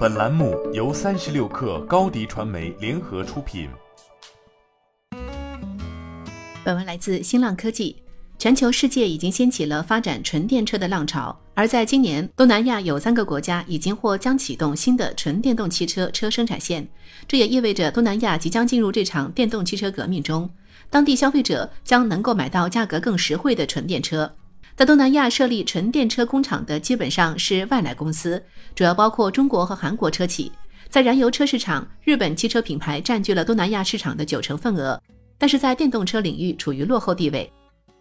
本栏目由三十六氪高低传媒联合出品。本文来自新浪科技。全球世界已经掀起了发展纯电车的浪潮，而在今年，东南亚有三个国家已经或将启动新的纯电动汽车车生产线。这也意味着东南亚即将进入这场电动汽车革命中，当地消费者将能够买到价格更实惠的纯电车。在东南亚设立纯电车工厂的基本上是外来公司，主要包括中国和韩国车企。在燃油车市场，日本汽车品牌占据了东南亚市场的九成份额，但是在电动车领域处于落后地位。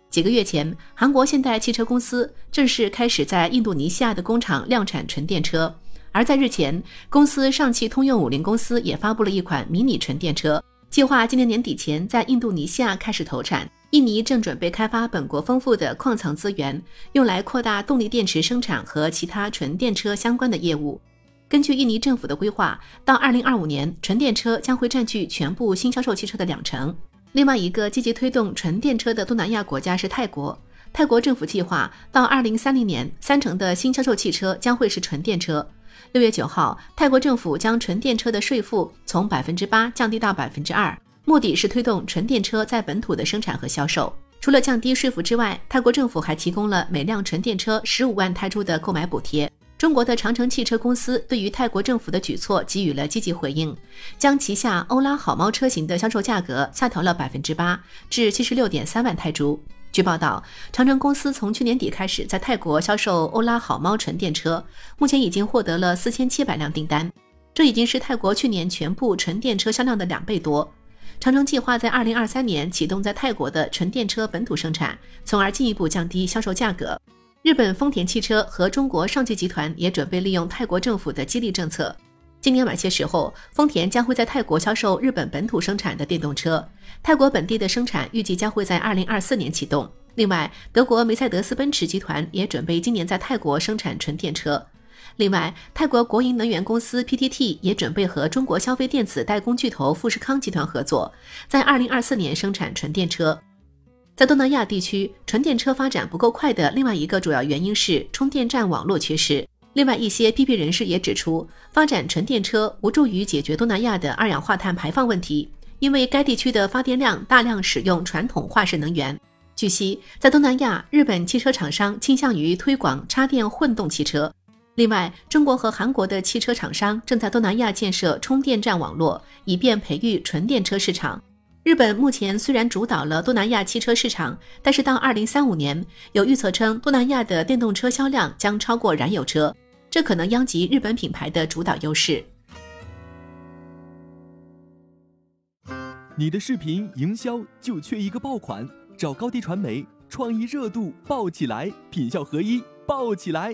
几个月前，韩国现代汽车公司正式开始在印度尼西亚的工厂量产纯电车，而在日前，公司上汽通用五菱公司也发布了一款迷你纯电车，计划今年年底前在印度尼西亚开始投产。印尼正准备开发本国丰富的矿藏资源，用来扩大动力电池生产和其他纯电车相关的业务。根据印尼政府的规划，到2025年，纯电车将会占据全部新销售汽车的两成。另外一个积极推动纯电车的东南亚国家是泰国。泰国政府计划到2030年，三成的新销售汽车将会是纯电车。六月九号，泰国政府将纯电车的税负从百分之八降低到百分之二。目的是推动纯电车在本土的生产和销售。除了降低税负之外，泰国政府还提供了每辆纯电车十五万泰铢的购买补贴。中国的长城汽车公司对于泰国政府的举措给予了积极回应，将旗下欧拉好猫车型的销售价格下调了百分之八，至七十六点三万泰铢。据报道，长城公司从去年底开始在泰国销售欧拉好猫纯电车，目前已经获得了四千七百辆订单，这已经是泰国去年全部纯电车销量的两倍多。长城计划在二零二三年启动在泰国的纯电车本土生产，从而进一步降低销售价格。日本丰田汽车和中国上汽集团也准备利用泰国政府的激励政策，今年晚些时候，丰田将会在泰国销售日本本土生产的电动车。泰国本地的生产预计将会在二零二四年启动。另外，德国梅赛德斯奔驰集团也准备今年在泰国生产纯电车。另外，泰国国营能源公司 PTT 也准备和中国消费电子代工巨头富士康集团合作，在二零二四年生产纯电车。在东南亚地区，纯电车发展不够快的另外一个主要原因是充电站网络缺失。另外一些批评人士也指出，发展纯电车无助于解决东南亚的二氧化碳排放问题，因为该地区的发电量大量使用传统化石能源。据悉，在东南亚，日本汽车厂商倾向于推广插电混动汽车。另外，中国和韩国的汽车厂商正在东南亚建设充电站网络，以便培育纯电车市场。日本目前虽然主导了东南亚汽车市场，但是到二零三五年，有预测称东南亚的电动车销量将超过燃油车，这可能殃及日本品牌的主导优势。你的视频营销就缺一个爆款，找高低传媒，创意热度爆起来，品效合一爆起来。